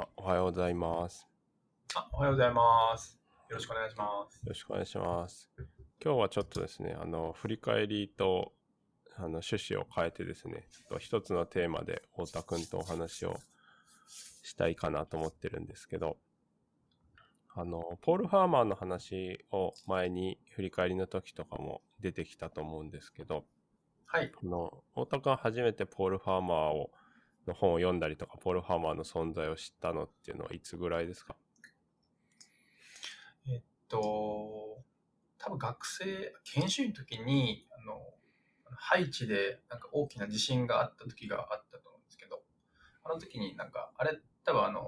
あおはようございます。あ、おはようございます。よろしくお願いします。よろしくお願いします。今日はちょっとですね、あの、振り返りと、あの、趣旨を変えてですね、ちょっと一つのテーマで太田くんとお話をしたいかなと思ってるんですけど、あの、ポール・ハーマーの話を前に振り返りの時とかも出てきたと思うんですけど、はい。あの、太田くん初めてポール・ハーマーを、の本を読んだりとか、ポール・ハーマーの存在を知ったのっていうのはいつぐらいですか？えっと、多分学生、研修医の時に、あの、ハイチでなんか大きな地震があった時があったと思うんですけど、あの時になんか、あれ多分あの、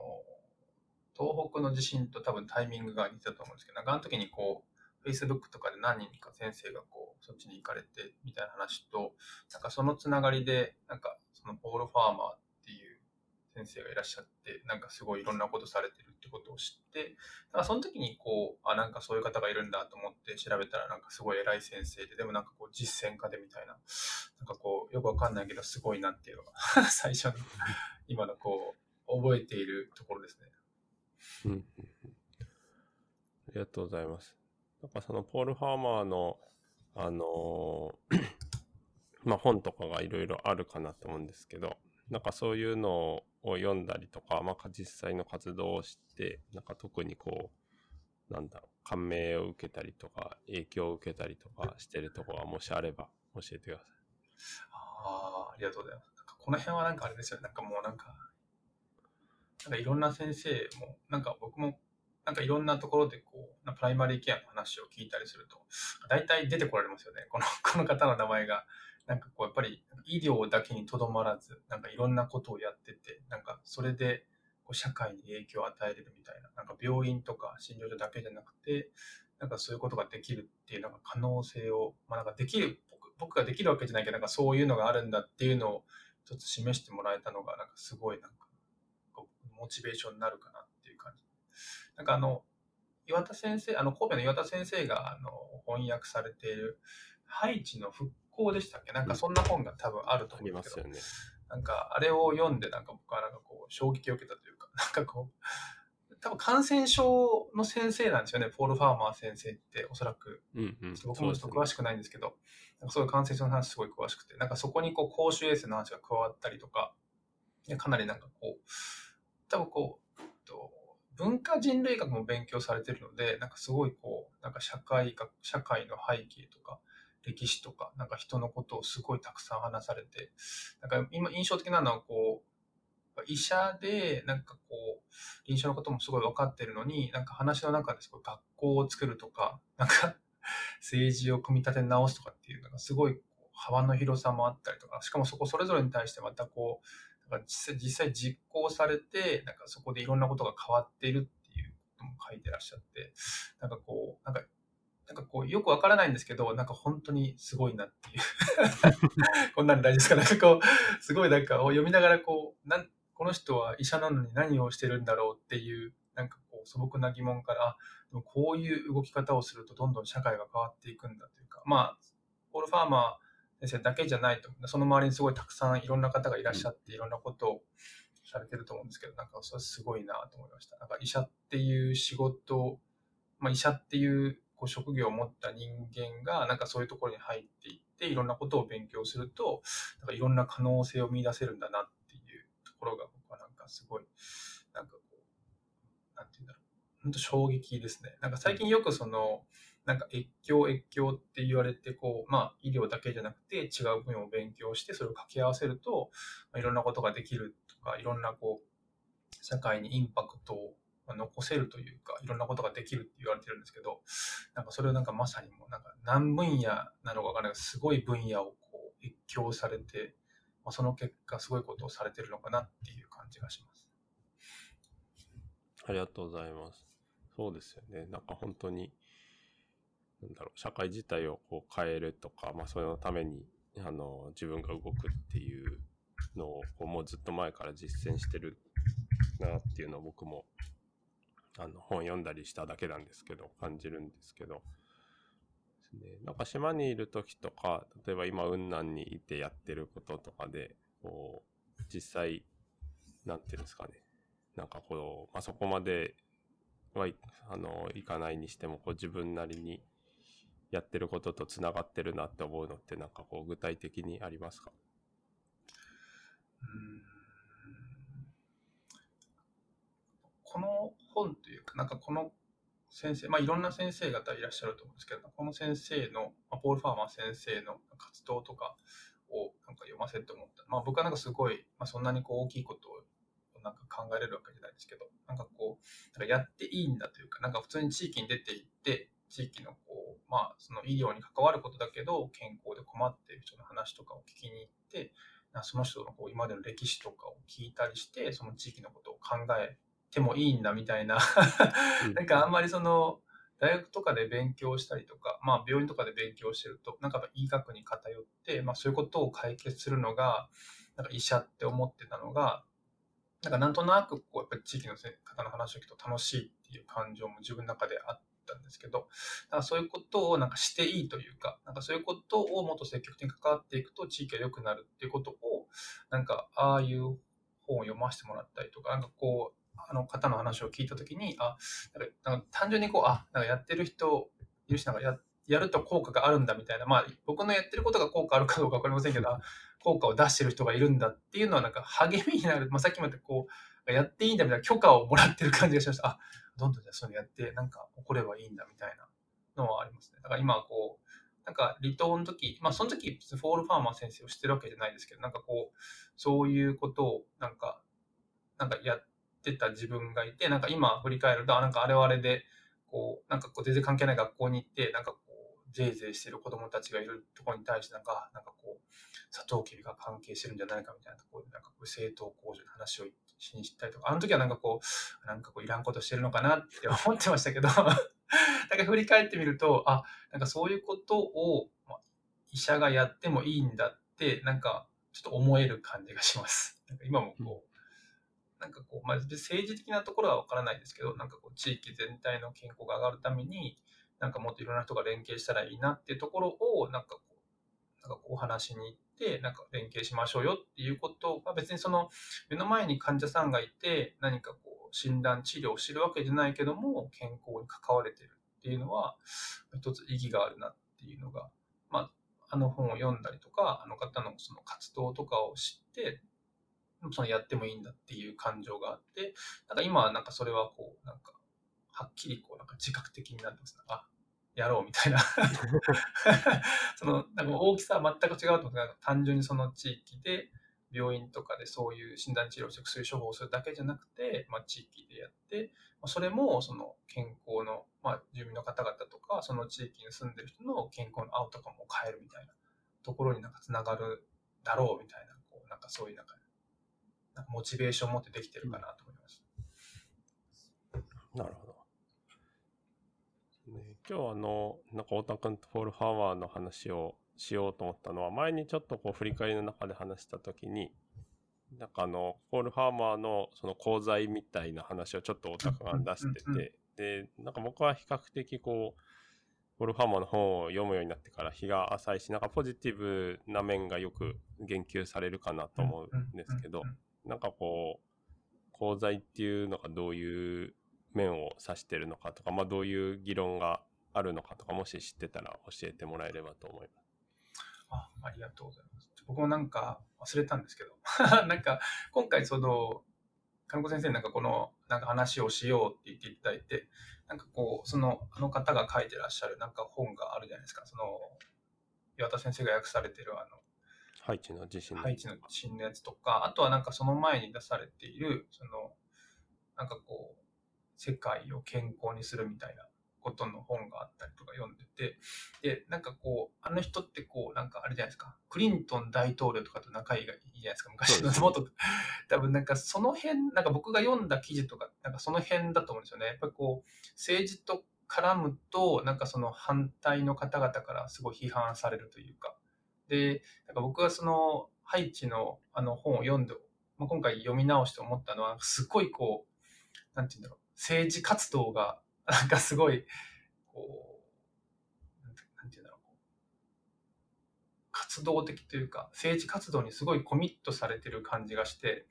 東北の地震と多分タイミングが似てたと思うんですけど、なんかあの時にこう、Facebook とかで何人か先生がこう、そっちに行かれてみたいな話と、なんかそのつながりで、なんかそのポール・ファーマーっ先生がいらっしゃって、なんかすごいいろんなことされてるってことを知って、だからその時にこう、あ、なんかそういう方がいるんだと思って調べたら、なんかすごい偉い先生で、でもなんかこう実践家でみたいな、なんかこう、よくわかんないけどすごいなっていうのが、最初の、今のこう、覚えているところですね。うんありがとうございます。なんかそのポール・ハーマーの、あのー まあ本とかがいろいろあるかなと思うんですけど、なんかそういうのを読んだりとか、まあ実際の活動をして、なんか特にこう、なんだろう、感銘を受けたりとか、影響を受けたりとかしてるところがもしあれば教えてくださいああ、ありがとうございます。なんかこの辺はなんかあれですよね。なんかもうなんか、なんかいろんな先生も、なんか僕も、なんかいろんなところでこう、プライマリーケアの話を聞いたりすると、大体出てこられますよね。この、この方の名前が。なんかこう、やっぱり医療だけにとどまらず、なんかいろんなことをやってて、なんかそれでこう社会に影響を与えれるみたいな、なんか病院とか診療所だけじゃなくて、なんかそういうことができるっていうなんか可能性を、まあなんかできる、僕僕ができるわけじゃないけど、なんかそういうのがあるんだっていうのを一つ示してもらえたのが、なんかすごいなんか、モチベーションになるかな。なんかあの、岩田先生、あの、神戸の岩田先生があの翻訳されている、ハイチの復興でしたっけ？なんかそんな本が多分あると思うんですけどりますよ、ね。なんか、あれを読んで、なんか僕はなんかこう、衝撃を受けたというか、なんかこう、多分感染症の先生なんですよね、ポール・ファーマー先生って、おそらく。うんうん。僕もちょっと詳しくないんですけど、なんかそういう感染症の話すごい詳しくて、なんかそこにこう、公衆衛生の話が加わったりとか、でかなりなんかこう、多分こう、えっと文化人類学も勉強されてるので、なんかすごいこう、なんか社会学、社会の背景とか、歴史とか、なんか人のことをすごいたくさん話されて、なんか今印象的なのはこう、医者で、なんかこう、臨床のこともすごい分かってるのに、なんか話の中ですごい学校を作るとか、なんか政治を組み立て直すとかっていう、なんかすごい幅の広さもあったりとか、しかもそこそれぞれに対してまたこう、か実際実際実行されて、なんかそこでいろんなことが変わっているっていうことも書いてらっしゃって、なんかこう、なんか、なんかこう、よくわからないんですけど、なんか本当にすごいなっていう。こんなの大事ですか？なんかこう、すごいなんかを読みながらこう、なんこの人は医者なのに何をしてるんだろうっていう、なんかこう素朴な疑問から、でもこういう動き方をするとどんどん社会が変わっていくんだというか、まあ、ポール・ファーマー先生だけじゃないと、その周りにすごいたくさんいろんな方がいらっしゃって、いろんなことをされてると思うんですけど、なんかそれすごいなと思いました。なんか医者っていう仕事、まあ医者っていうこう職業を持った人間が、なんかそういうところに入っていって、いろんなことを勉強すると、なんかいろんな可能性を見出せるんだなっていうところが僕はなんかすごい、なんかこう、なんて言うんだろう。本当衝撃ですね。なんか最近よくその、なんか越境越境って言われて、こう、まあ医療だけじゃなくて違う分野を勉強して、それを掛け合わせると、まあ、いろんなことができるとか、いろんなこう、社会にインパクトを残せるというか、いろんなことができるって言われてるんですけど、なんかそれをなんかまさにもうなんか何分野なのかわかない、すごい分野をこう越境されて、まあ、その結果すごいことをされてるのかなっていう感じがします。ありがとうございます。そうですよね。なんか本当に、なんだろう、社会自体をこう変えるとか、まあそのために、あの、自分が動くっていうのを、こうもうずっと前から実践してるなっていうのを僕も、あの、本読んだりしただけなんですけど、感じるんですけど、ですね。なんか島にいる時とか、例えば今雲南にいてやってることとかで、こう、実際、なんていうんですかね。なんかこう、まあ、そこまではあのいかないにしてもこう自分なりにやってることとつながってるなって思うのってなんかこう具体的にありますか？この本というか、なんかこの先生、まあ、いろんな先生方いらっしゃると思うんですけど、この先生の、まあ、ポール・ファーマー先生の活動とかをなんか読ませて思った。まあ、僕はなんかすごい、まあ、そんなにこう大きいことをなんか考えれるわけじゃないですけど、なんかこう、なんかやっていいんだというか、なんか普通に地域に出ていって、地域のこう、まあ、その医療に関わることだけど、健康で困っている人の話とかを聞きに行って、その人のこう今までの歴史とかを聞いたりして、その地域のことを考えてもいいんだみたいななんかあんまりその、大学とかで勉強したりとか、まあ病院とかで勉強してると、なんか医学に偏って、まあそういうことを解決するのが、なんか医者って思ってたのが、なんかなんとなくこうやっぱり地域の方の話を聞くと楽しいっていう感情も自分の中であったんですけど、だそういうことをなんかしていいというか、なんかそういうことをもっと積極的に関わっていくと地域が良くなるっていうことを、なんかああいう本を読ませてもらったりとか、なんかこう、あの方の話を聞いたときに、あ、なんか単純にこう、あ、なんかやってる人いるし、なんかややると効果があるんだみたいな、まあ僕のやってることが効果あるかどうかわかりませんけど、効果を出してる人がいるんだっていうのはなんか励みになる、まあ、さっきまでこう、やっていいんだみたいな許可をもらってる感じがしました。あ、どんどんじゃそういうのやって、なんか起こればいいんだみたいなのはありますね。だから今こう、なんか離島の時、まあその時フォールファーマー先生を知ってるわけじゃないですけど、なんかこう、そういうことをなんか、なんかやってた自分がいて、なんか今振り返ると、あ、なんかあれはあれで、こう、なんかこう全然関係ない学校に行って、なんかこう、ぜいぜいしてる子供たちがいるところに対して、なんか、なんかこう、サトウキビが関係してるんじゃないかみたいなところで、なんかこう、製糖工場の話をしに行ったりとか、あの時はなんかこう、なんかこう、いらんことしてるのかなって思ってましたけど、なんか振り返ってみると、あ、なんかそういうことを、まあ、医者がやってもいいんだって、なんかちょっと思える感じがします。なんか今もこう、なんかこう、まあ、政治的なところはわからないですけど、なんかこう、地域全体の健康が上がるために、なんかもっといろんな人が連携したらいいなっていうところを、なんかこう、なんかこう話しに行って、なんか連携しましょうよっていうことが、別にその目の前に患者さんがいて、何かこう、診断治療をしてるわけじゃないけども、健康に関われてるっていうのは、一つ意義があるなっていうのが、まあ、あの本を読んだりとか、あの方のその活動とかを知って、そのやってもいいんだっていう感情があって、なんか今はなんかそれはこう、なんか、はっきりこう、なんか自覚的になってます。あ、やろうみたいな その、なんか大きさは全く違うと思う単純にその地域で、病院とかでそういう診断治療して薬処方をするだけじゃなくて、まあ、地域でやって、まあそれもその健康の、まあ、住民の方々とか、その地域に住んでる人の健康のアウトカムを変えるみたいなところになんかつながるだろうみたいな、こうなんかそういうなんかなんかモチベーションを持ってできてるかなと思います。なるほど。ね、今日あの、なんか太田君とポール・ファーマーの話をしようと思ったのは、前にちょっとこう振り返りの中で話したときに、なんかあの、ポール・ファーマーのその講座みたいな話をちょっと太田君が出してて、で、なんか僕は比較的こう、ポール・ファーマーの本を読むようになってから日が浅いし、なんかポジティブな面がよく言及されるかなと思うんですけど、なんかこう、功罪っていうのがどういう面を指してるのかとか、まあどういう議論があるのかとか、もし知ってたら教えてもらえればと思います。あありがとうございます。僕もなんか忘れたんですけど、なんか今回その、金子先生なんかこのなんか話をしようって言っていただいて、なんかこう、そのあの方が書いてらっしゃるなんか本があるじゃないですか。その、岩田先生が訳されてるあの、ハイチの地震ハイチの地震のやつとか、あとはなんかその前に出されている、その、なんかこう、世界を健康にするみたいなことの本があったりとか読んでて、で、なんかこう、あの人ってこう、なんかあれじゃないですか、クリントン大統領とかと仲いいじゃないですか、昔のもっと、多分なんかその辺、なんか僕が読んだ記事とか、なんかその辺だと思うんですよね。やっぱりこう、政治と絡むと、なんかその反対の方々からすごい批判されるというか、で、なんか僕はそのハイチのあの本を読んで、まあ、今回読み直して思ったのは、すごいこう、なんて言うんだろう、政治活動が、なんかすごい、こう、なんて言うんだろう、活動的というか、政治活動にすごいコミットされてる感じがして、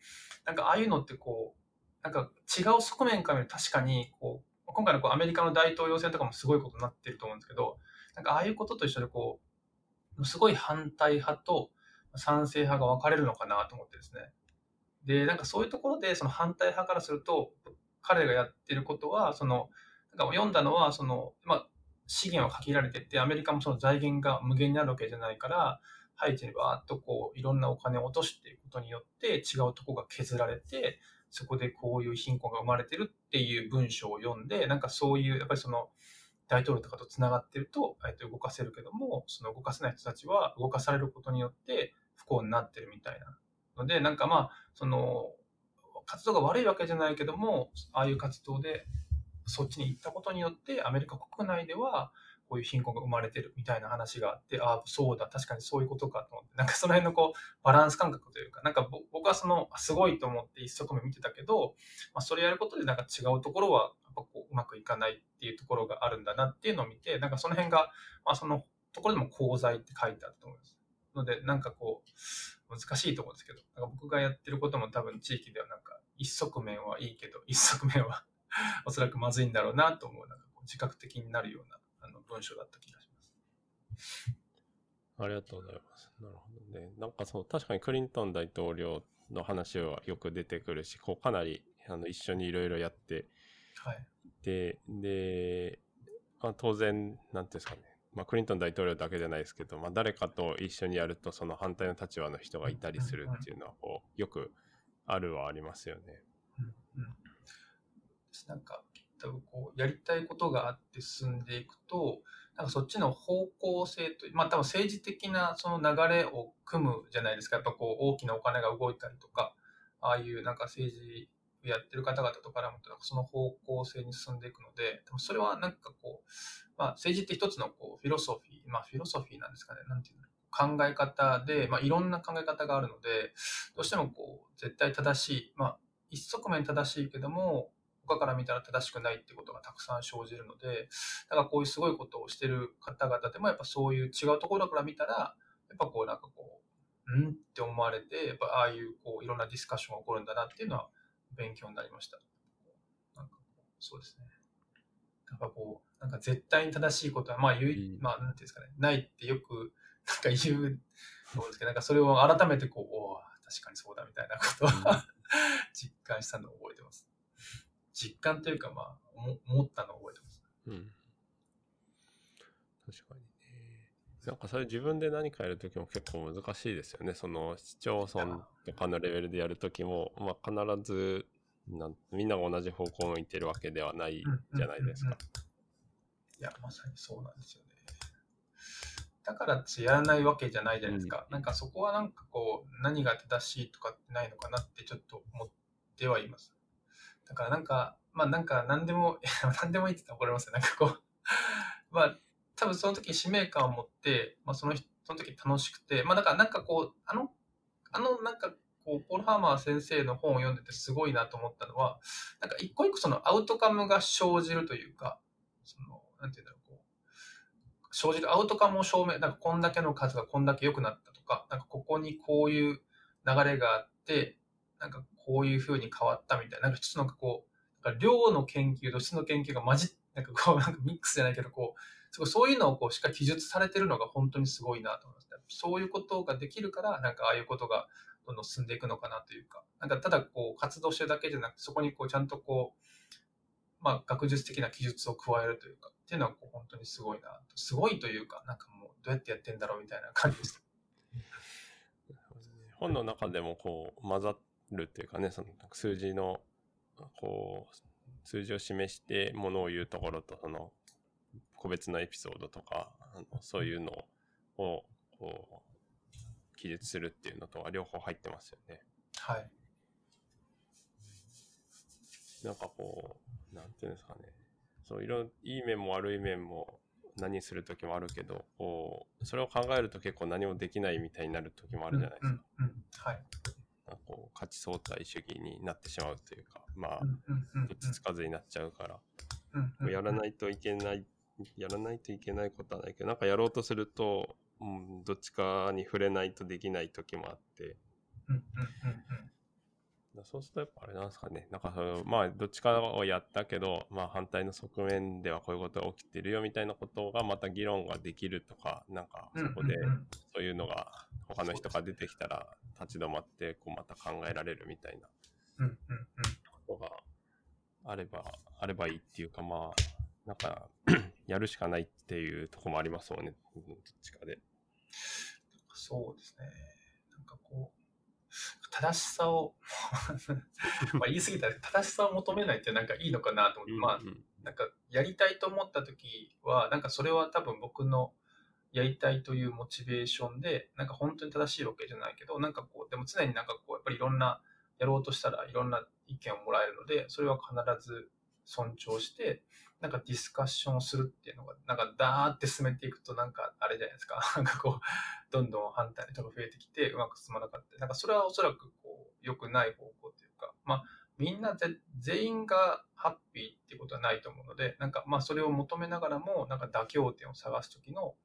なんかああいうのってこう、なんか違う側面から見ると確かにこう今回のこうアメリカの大統領選とかもすごいことになってると思うんですけどなんかああいうことと一緒でこうすごい反対派と賛成派が分かれるのかなと思ってですね。でなんかそういうところでその反対派からすると彼がやってることはそのなんか読んだのはその、まあ、資源は限られててアメリカもその財源が無限になるわけじゃないからハイチにバーッとこういろんなお金を落としていくことによって違うとこが削られてそこでこういう貧困が生まれてるっていう文章を読んでなんかそういうやっぱりその大統領とかとつながってると動かせるけどもその動かせない人たちは動かされることによって不幸になってるみたいなのでなんかまあその活動が悪いわけじゃないけどもああいう活動でそっちに行ったことによってアメリカ国内ではこういう貧困が生まれてるみたいな話があって、ああ、そうだ、確かにそういうことかと思って、なんかその辺のこう、バランス感覚というか、なんか僕はその、すごいと思って一側面見てたけど、まあ、それやることでなんか違うところは、やっぱこう、うまくいかないっていうところがあるんだなっていうのを見て、なんかその辺が、まあそのところでも功罪って書いてあったと思います。ので、なんかこう、難しいと思うんですけど、なんか僕がやってることも多分地域ではなんか、一側面はいいけど、一側面は おそらくまずいんだろうなと思う、なんかこう自覚的になるようなあの文章だった気がします。ありがとうございます。なるほどね。なんかそう、確かにクリントン大統領の話はよく出てくるし、こうかなりあの一緒にいろいろやってはい、で、で、まあ、当然、なんていうんですかね、まあ、クリントン大統領だけじゃないですけど、まあ、誰かと一緒にやると、その反対の立場の人がいたりするっていうのはこう、よくあるはありますよね。なんか多分こうやりたいことがあって進んでいくとなんかそっちの方向性とまあ多分政治的なその流れを組むじゃないですか。やっぱこう大きなお金が動いたりとかああいうなんか政治やってる方々と絡むとその方向性に進んでいくのででもそれはなんかこう、まあ、政治って一つのこうフィロソフィーまあフィロソフィーなんですかね。なんていうの考え方で、まあ、いろんな考え方があるのでどうしてもこう絶対正しい、まあ、一側面正しいけども他から見たら正しくないってことがたくさん生じるので、だからこういうすごいことをしてる方々でもやっぱそういう違うところから見たら、やっぱこうなんかこう、んって思われて、やっぱああいうこういろんなディスカッションが起こるんだなっていうのは勉強になりました。なんかそうですね。やっぱこう、なんか絶対に正しいことは、まあ言う、まあなんていうんですかね、ないってよくなんか言うそうですけど、なんかそれを改めてこう、おお、確かにそうだみたいなことは 実感したのを覚えてます。実感というか、まあ、思ったのを覚えてます。うん。確かにね。なんかそれ自分で何かやるときも結構難しいですよね。その市町村とかのレベルでやるときも、まあ必ずなんみんなが同じ方向を向いてるわけではないじゃないですか。いや、まさにそうなんですよね。だからやらないわけじゃないじゃないですか。うん、なんかそこはなんかこう、何が正しいとかってないのかなってちょっと思ってはいます。だからなんか、まあなんか何でも、何でもいいって言ったら怒られますよ。なんかこう まあ多分その時使命感を持って、まあそのその時楽しくて、まあだからなんかこう、あの、あのなんかこう、ポール・ハーマー先生の本を読んでてすごいなと思ったのは、なんか一個一個そのアウトカムが生じるというか、その、なんていうんだろう、こう、生じるアウトカムを証明、なんかこんだけの数がこんだけ良くなったとか、なんかここにこういう流れがあって、なんかこういうふうに変わったみたいな、なんか一つのこう、なんか量の研究と質の研究が混じっなんかこう、なんかミックスじゃないけど、こう、すごいそういうのをこうしか記述されてるのが本当にすごいなと思います、そういうことができるから、なんかああいうことがどんどん進んでいくのかなというか、なんかただこう活動してるだけじゃなくて、そこにこうちゃんとこう、まあ学術的な記述を加えるというか、っていうのはこう本当にすごいな。すごいというか、なんかもうどうやってやってんだろうみたいな感じでした。本の中でもこう混ざっるっていうかね、その数字の、こう、数字を示してものを言うところと、その、個別のエピソードとか、あのそういうのを、こう、記述するっていうのとは両方入ってますよね。はい。なんかこう、なんていうんですかね。そう、いろ、いい面も悪い面も何する時もあるけど、こう、それを考えると結構何もできないみたいになる時もあるじゃないですか。うんうんうん、はい。こう勝ち相対主義になってしまうというかまあどっちつかずになっちゃうから、やらないといけないやらないといけないことはないけどなんかやろうとすると、うん、どっちかに触れないとできない時もあって、そうするとやっぱあれなんですかね。なんかその、まあどっちかをやったけど、まあ反対の側面ではこういうことが起きてるよみたいなことがまた議論ができるとか、なんかそこでそういうのが他の人が出てきたら立ち止まってこうまた考えられるみたいなことがあれば、あればいいっていうかまあ、なんか やるしかないっていうところもありますもんね。どっちかで。そうですね。なんかこう、正しさを、まあ言い過ぎたら正しさを求めないってなんかいいのかなと思って、まあなんかやりたいと思った時は、なんかそれは多分僕のやりたいというモチベーションで、なんか本当に正しいわけじゃないけど、なんかこう、でも常になんかこう、やっぱりいろんな、やろうとしたらいろんな意見をもらえるので、それは必ず尊重して、なんかディスカッションをするっていうのが、なんかダーって進めていくと、なんかあれじゃないですか、なんかこう、どんどん反対の人が増えてきて、うまく進まなかった。なんかそれはおそらくこう、良くない方向というか、まあ、みんなぜ全員がハッピーっていうことはないと思うので、なんかまあそれを求めながらも、なんか妥協点を探すときの、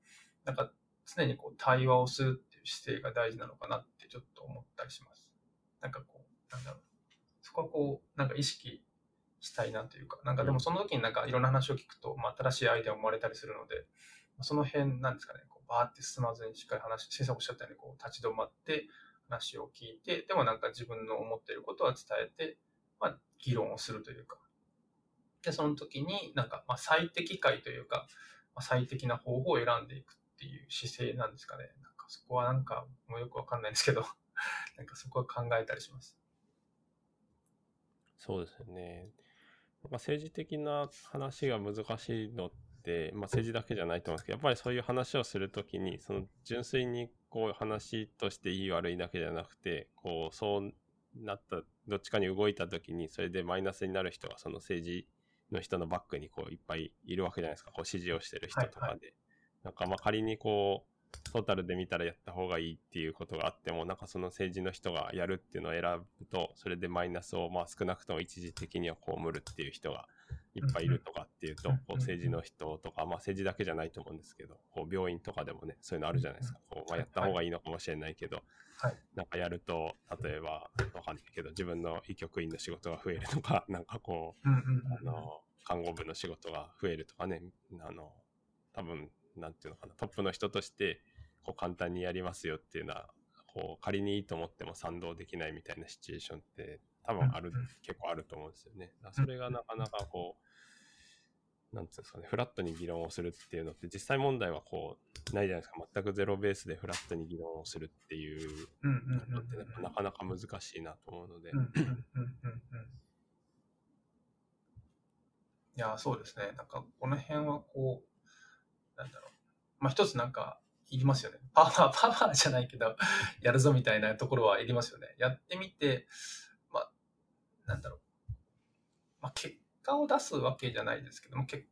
なんか常にこう対話をするっていう姿勢が大事なのかなってちょっと思ったりします。なんかこう、なんだろう。そこはこう、なんか意識したいなというか、なんかでもその時になんかいろんな話を聞くと、まあ新しいアイデアを生まれたりするので、その辺なんですかね、こうバーって進まずにしっかり話、先生がおっしゃったようにこう立ち止まって話を聞いて、でもなんか自分の思っていることは伝えて、まあ議論をするというか、で、その時になんかまあ最適解というか、まあ、最適な方法を選んでいくっていう姿勢なんですかね。なんかそこはなんかもうよくわかんないんですけど、なんかそこは考えたりします。そうですよね。なんか政治的な話が難しいのって、まあ、政治だけじゃないと思うんですけど、やっぱりそういう話をするときに、その純粋にこう話としていい悪いだけじゃなくて、こうそうなった、どっちかに動いたときに、それでマイナスになる人がその政治の人のバックにこういっぱいいるわけじゃないですか、こう支持をしてる人とかで。はいはなんかまあ仮にこう、トータルで見たらやった方がいいっていうことがあっても、なんかその政治の人がやるっていうのを選ぶと、それでマイナスをまあ少なくとも一時的には被るっていう人がいっぱいいるとかっていうと、こう政治の人とか、まあ政治だけじゃないと思うんですけど、こう病院とかでもね、そういうのあるじゃないですか。こうまあやった方がいいのかもしれないけど、はいなんかやると、例えば、わかんないけど、自分の医局員の仕事が増えるとか、なんかこう、あの、看護部の仕事が増えるとかね、あの、多分、なんていうのかな、トップの人として、こう簡単にやりますよっていうのは、こう仮にいいと思っても賛同できないみたいなシチュエーションって多分ある、結構あると思うんですよね。それがなかなかこう、なんていうんですかね、フラットに議論をするっていうのって実際問題はこう、ないじゃないですか。全くゼロベースでフラットに議論をするっていうのって、なかなか難しいなと思うので、いや、そうですね。なんか、この辺はこう、なんだろう。まあ、一つなんか、いりますよね。パワー、パワーじゃないけど、やるぞみたいなところはいりますよね。やってみて、まあ、なんだろう。まあ、結果を出すわけじゃないですけども、結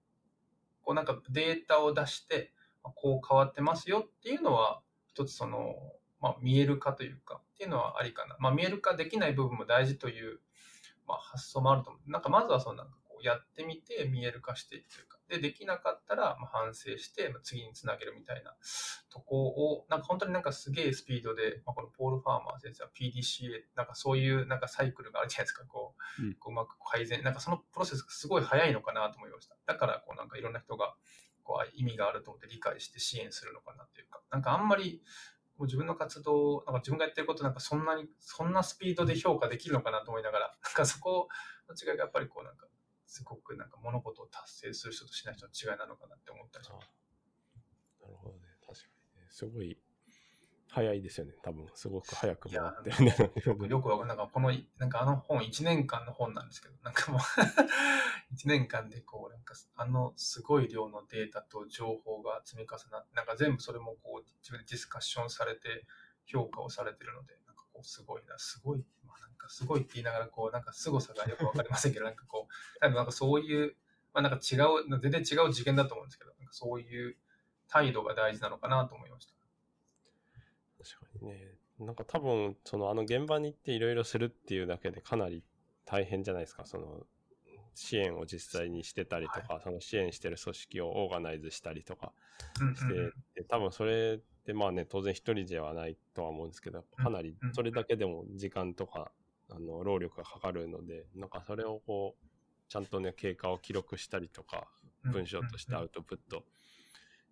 構なんかデータを出して、こう変わってますよっていうのは、一つその、まあ、見える化というか、っていうのはありかな。まあ、見える化できない部分も大事という、まあ、発想もあると思う。なんかまずはそのなんかやってみて見える化していくというか、で、できなかったらまあ反省して、まあ次につなげるみたいなとこを、なんか本当になんかすげえスピードで、まあ、このポール・ファーマー先生は PDCA、なんかそういうなんかサイクルがあるじゃないですか、こう、うん。こううまく改善、なんかそのプロセスがすごい早いのかなと思いました。だからこうなんかいろんな人がこうあ意味があると思って理解して支援するのかなっていうか、なんかあんまりこう自分の活動、なんか自分がやってることなんかそんなに、そんなスピードで評価できるのかなと思いながら、なんかそこの違いがやっぱりこうなんか、すごくなんか物事を達成する人としない人の違いなのかなって思ったりしあます。なるほどね。確かにね。すごい早いですよね。多分、すごく早くいや回ってるね。僕よくわかんない。なんかこの、なんかあの本、1年間の本なんですけど、なんかもう 1年間でこう、なんかあのすごい量のデータと情報が積み重なって、なんか全部それもこう自分でディスカッションされて評価をされてるので、なんかこうすごいな、すごい、まあなんかすごいって言いながらこう、なんか凄さがよくわかりませんけど、なんかこう、多分なんかそういう、まあなんか違う、全然違う事件だと思うんですけど、なんかそういう態度が大事なのかなと思いました。確かにね。なんか多分、そのあの現場に行っていろいろするっていうだけでかなり大変じゃないですか。その支援を実際にしてたりとか、その支援してる組織をオーガナイズしたりとかして、うんうん。多分それってまあね、当然一人ではないとは思うんですけど、かなりうんそれだけでも時間とか、あの労力がかかるので、なんかそれをこう、ちゃんとね、経過を記録したりとか、文章としてアウトプット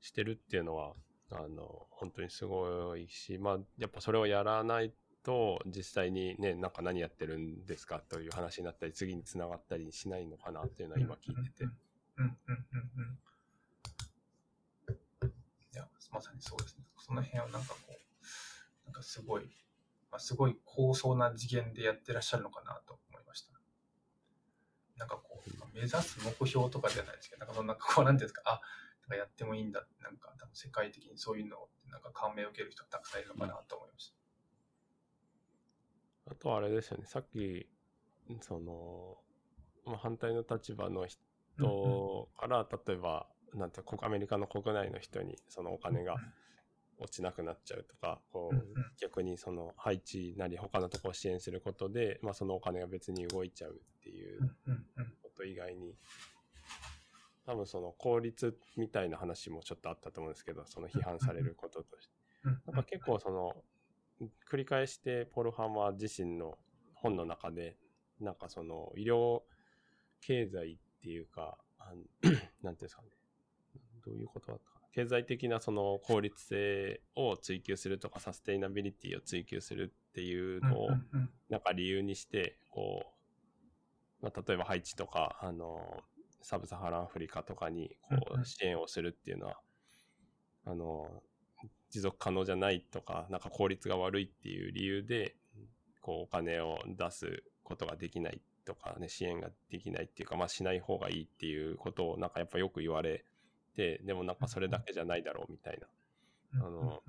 してるっていうのは、あの、本当にすごいし、まあ、やっぱそれをやらないと、実際にね、なんか何やってるんですかという話になったり、次につながったりしないのかなっていうのは今聞いてて。うんうんうんうん。いや、まさにそうですね。その辺はなんかこう、なんかすごい、まあ、すごい高層な次元でやってらっしゃるのかなと思いました。なんかこう、目指す目標とかじゃないですけど、なんかそのなこう、なんていうんですか、あ、なんかやってもいいんだ、なんか多分世界的にそういうのを、なんか感銘を受ける人がたくさんいるのかなと思いました。あとはあれですよね、さっき、その、まあ、反対の立場の人から、例えば、なんてこアメリカの国内の人にそのお金が落ちなくなっちゃうとか、こう逆にその配置なり他のところを支援することで、まあ、そのお金が別に動いちゃうっていうこと以外に、多分その効率みたいな話もちょっとあったと思うんですけど、その批判されることとして。うん。なんか結構その、繰り返してポルハンは自身の本の中で、なんかその医療経済っていうか、あの なんていうんですかね。どういうことだったかな。経済的なその効率性を追求するとか、サステイナビリティを追求するっていうのをなんか理由にして、こう、まあ、例えばハイチとか、あの、サブサハランアフリカとかにこう支援をするっていうのは、あの、持続可能じゃないとか、なんか効率が悪いっていう理由で、こうお金を出すことができないとかね、支援ができないっていうか、まあしない方がいいっていうことをなんかやっぱよく言われて、でもなんかそれだけじゃないだろうみたいなうん。あの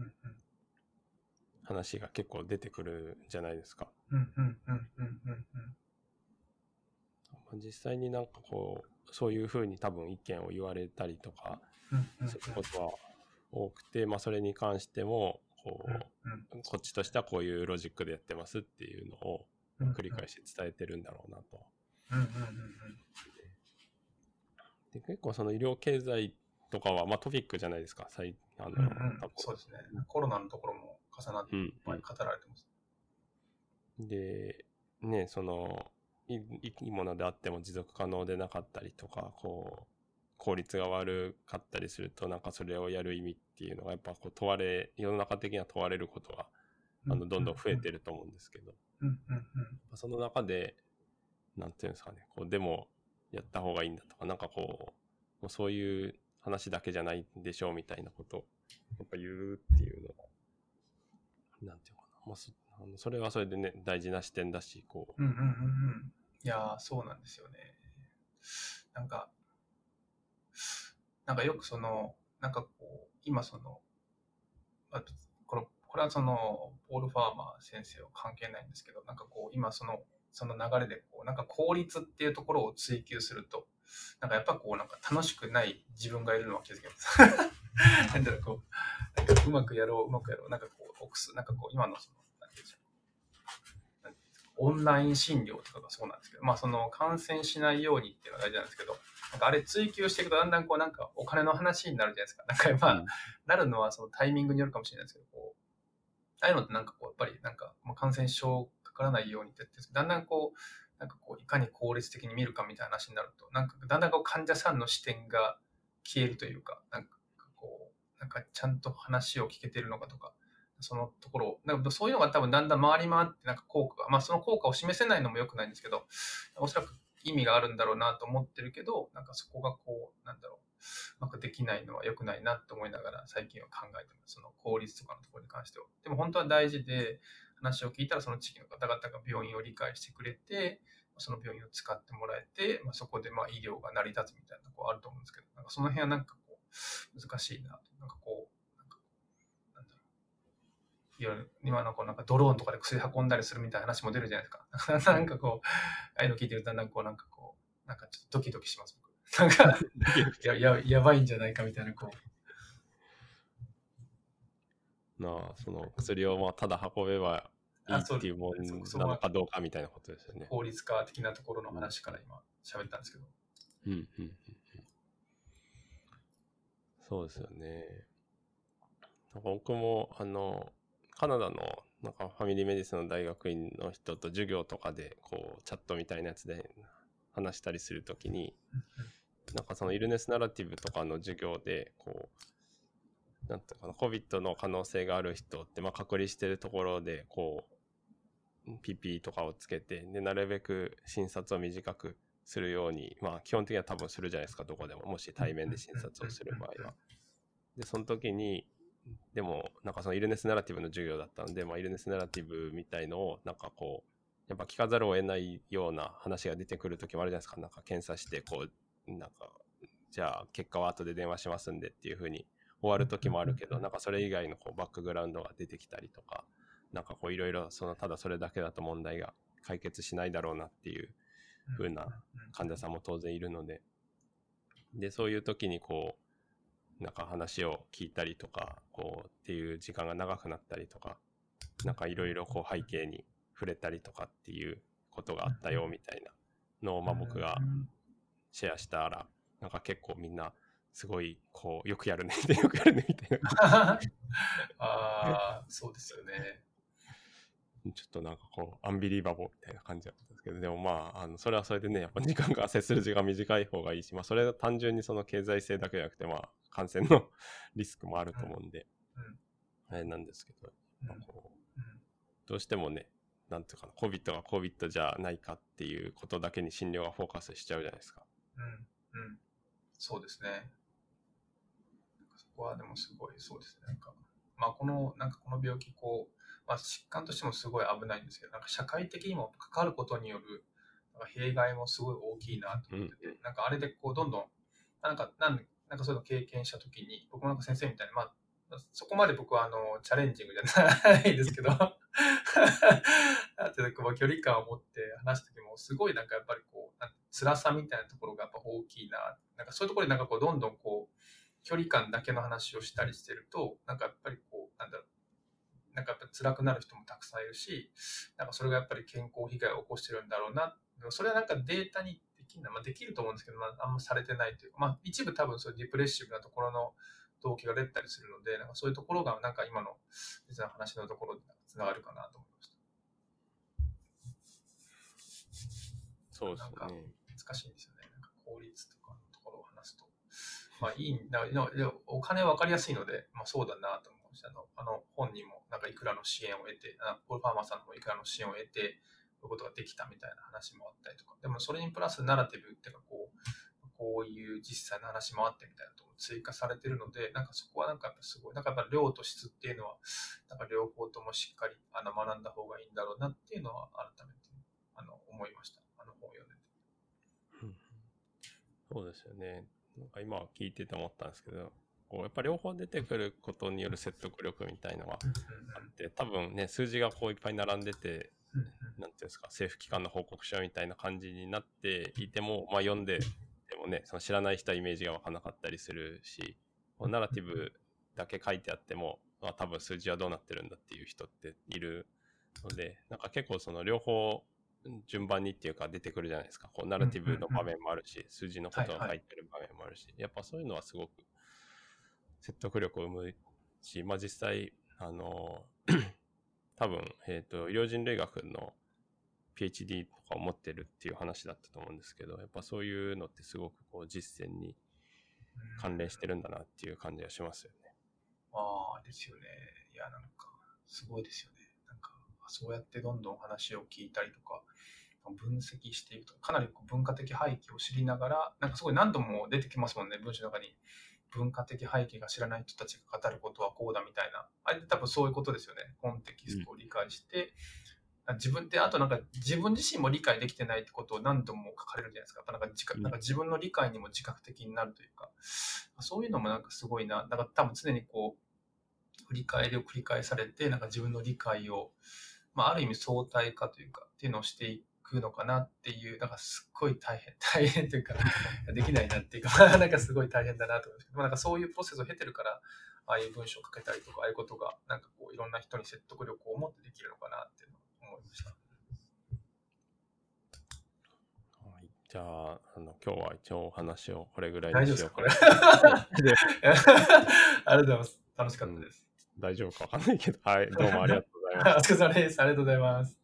話が結構出てくるじゃないですか。うん。うん。うん。うん。うん。うん。実際になん。かこう、そういうふうに多分意見を言われたりとか、うん。うん。することは多くて、まあそれに関しても、こうんう、こっちとしてはこういうロジックでやってますっていうのをうん繰り返し伝えてるんだろうなと。うんうんうん。で結構その医療経済とかは、まあトピックじゃないですか、最あの、うんうん。そうですね。コロナのところも重なってうんいっぱい語られてます。で、ね、その、いいいものであっても持続可能でなかったりとか、こう、効率が悪かったりすると、なんかそれをやる意味っていうのが、やっぱこう問われ、世の中的には問われることが、あの、どんどん増えてると思うんですけど、その中で、なんていうんですかね、こう、でも、やった方がいいんだとか、なんかこう、もうそういう話だけじゃないんでしょうみたいなことを、やっぱ言うっていうのが、なんていうのかな、まあそあのそれはそれでね、大事な視点だし、こう、うんうんうんうん。いやー、そうなんですよね。なんか、なんかよくその、なんかこう、今その、あこれこれはその、ポール・ファーマー先生は関係ないんですけど、なんかこう、今その、その流れでこう、なんか効率っていうところを追求すると、なんかやっぱこう、なんか楽しくない自分がいるのは気づきます。なんだろう、こう、なんかうまくやろう、うまくやろう、なんかこう、臆す、なんかこう、今のその、オンライン診療とかがそうなんですけど、まあその感染しないようにっていうのが大事なんですけど、なんかあれ追求していくとだんだんこうなんかお金の話になるじゃないですか。なんかまあ、うんなるのはそのタイミングによるかもしれないですけど、こう、ああいうのってなんかこう、やっぱりなんか感染症かからないようにってだんだんこう、なんかこう、いかに効率的に見るかみたいな話になると、なんかだんだんこう患者さんの視点が消えるというか、なんかこう、なんかちゃんと話を聞けてるのかとか、そのところ、なんかそういうのが多分だんだん回り回ってなんか効果が、まあその効果を示せないのも良くないんですけど、おそらく意味があるんだろうなと思ってるけど、なんかそこがこう、なんだろう、うまくできないのは良くないなと思いながら最近は考えてます。その効率とかのところに関しては。でも本当は大事で、話を聞いたらその地域の方々が病院を理解してくれて、その病院を使ってもらえて、まあ、そこでまあ医療が成り立つみたいなところあると思うんですけど、なんかその辺はなんかこう、難しいなと。なんかこう、なんかこう、なんだろう。いろいろ今のこうなんかドローンとかで薬運んだりするみたいな話も出るじゃないですか。なんかこう、ああいうの聞いてるとだんだんこうなんかこう、なんかちょっとドキドキします。僕 なんか、やややばいんじゃないかみたいな、こう。なあ、その薬をまあただ運べばいいっていうもんなのかどうかみたいなことですよね。効率化的なところの話から今喋ったんですけど。うんうんうんうんそうですよね。なんか僕も、あの、カナダのなんかファミリーメディスの大学院の人と授業とかでこうチャットみたいなやつで話したりするときになんかそのイルネスナラティブとかの授業でこうなんていうかな COVID の可能性がある人ってまあ隔離してるところでこう PP とかをつけてでなるべく診察を短くするようにまあ基本的には多分するじゃないですかどこでも。もし対面で診察をする場合は。でその時にでもなんかそのイルネスナラティブの授業だったんで、まあ、イルネスナラティブみたいのをなんかこうやっぱ聞かざるを得ないような話が出てくる時もあるじゃないですか。なんか検査してこうなんかじゃあ結果は後で電話しますんでっていう風に終わる時もあるけどなんかそれ以外のこうバックグラウンドが出てきたりとかなんかこういろいろそのただそれだけだと問題が解決しないだろうなっていう風な患者さんも当然いるので。でそういう時にこうなんか話を聞いたりとか、こうっていう時間が長くなったりとか、なんかいろいろこう背景に触れたりとかっていうことがあったよみたいなのを、まあ僕がシェアしたら、なんか結構みんなすごいこうよくやるねよくやるねみたいな。ああ、そうですよね。ちょっとなんかこう、アンビリーバボーみたいな感じだったんですけど、でもまあ、あのそれはそれでね、やっぱ時間が接する時間短い方がいいし、まあそれは単純にその経済性だけじゃなくて、まあ感染のリスクもあると思うんで、あれなんですけど、まあ、こうどうしてもね、なんていうかな、COVID が COVID じゃないかっていうことだけに診療がフォーカスしちゃうじゃないですか。うん、うん。そうですね。そこはでもすごいそうですね。なんか、まあこの、なんかこの病気、こう、まあ、疾患としてもすごい危ないんですけど、なんか社会的にも関わることによるなんか弊害もすごい大きいなと思ってて、うん、なんかあれでこうどんどん、なんか、なんなんかそういうの経験したときに、僕もなんか先生みたいに、まあ、そこまで僕はあのチャレンジングじゃないですけどあていうか距離感を持って話した時もすごいなんかやっぱりこう辛さみたいなところがやっぱ大きいななんかそういうところでなんかこうどんどんこう距離感だけの話をしたりしてるとなんかやっぱりこうなんだろう辛くなる人もたくさんいるし、なんかそれがやっぱり健康被害を起こしてるんだろうな。それはなんかデータにできるまあ、できると思うんですけど、まあ、あんまされてないというか、まあ、一部多分そういうディプレッシブなところの動機が出たりするので、なんかそういうところがなんか今の実は話のところでつながるかなと思いました。そうですね。なんか難しいんですよね。なんか効率とかのところを話すと。まあいいんだ、お金分かりやすいので、まあそうだなと思うし、あのあの本人もなんかいくらの支援を得て、ポール・ファーマーさんもいくらの支援を得て、こういうことができたみたいな話もあったりとか、でもそれにプラスナラティブっていうかこう、こういう実際の話もあってみたいなところ追加されてるので、なんかそこはなんかやっぱすごい、なんかやっぱ量と質っていうのは、なんか両方ともしっかりあの学んだ方がいいんだろうなっていうのは改めてあの思いました。あの本を読んでて。そうですよね。なんか今聞いてて思ったんですけど、こうやっぱ両方出てくることによる説得力みたいのはあって多分ね数字がこういっぱい並んでて何ていうんですか政府機関の報告書みたいな感じになっていても、まあ、読んででもねその知らない人はイメージが分からなかったりするしナラティブだけ書いてあっても、まあ、多分数字はどうなってるんだっていう人っているのでなんか結構その両方順番にっていうか出てくるじゃないですか。こうナラティブの場面もあるし数字のことが書いてる場面もあるしやっぱそういうのはすごく説得力を生むし、まあ、実際、あの、多分、えっ、ー、と、医療人類学の PhD とかを持ってるっていう話だったと思うんですけど、やっぱそういうのってすごくこう実践に関連してるんだなっていう感じがしますよね。ああ、ですよね。いや、なんか、すごいですよね。なんか、そうやってどんどん話を聞いたりとか、分析していくとか、かなり文化的背景を知りながら、なんかすごい何度も出てきますもんね、文章の中に。文化的背景が知らない人たちが語ることはこうだみたいな、あれって多分そういうことですよね。コンテキストを理解して、うん、自分って、あとなんか自分自身も理解できてないってことを何度も書かれるじゃないですか。やっぱなんか自覚なんか自分の理解にも自覚的になるというか、そういうのもなんかすごいな。なんか多分常にこう、振り返りを繰り返されて、なんか自分の理解を、まあ、ある意味相対化というか、っていうのをしていくのかなっていう、なんかすっごい大変、大変というか、できないなっていうか、なんかすごい大変だなと思いますけど、なんかそういうプロセスを経てるから、ああいう文章を書けたりとか、ああいうことが、なんかこう、いろんな人に説得力を持ってできるのかなって思いました。はい、じゃあ、あの今日は一応お話をこれぐらいにしようか。ありがとうございます。楽しかったです。大丈夫かわかんないけど、はい、どうもありがとうございます。お疲れ様です。ありがとうございます。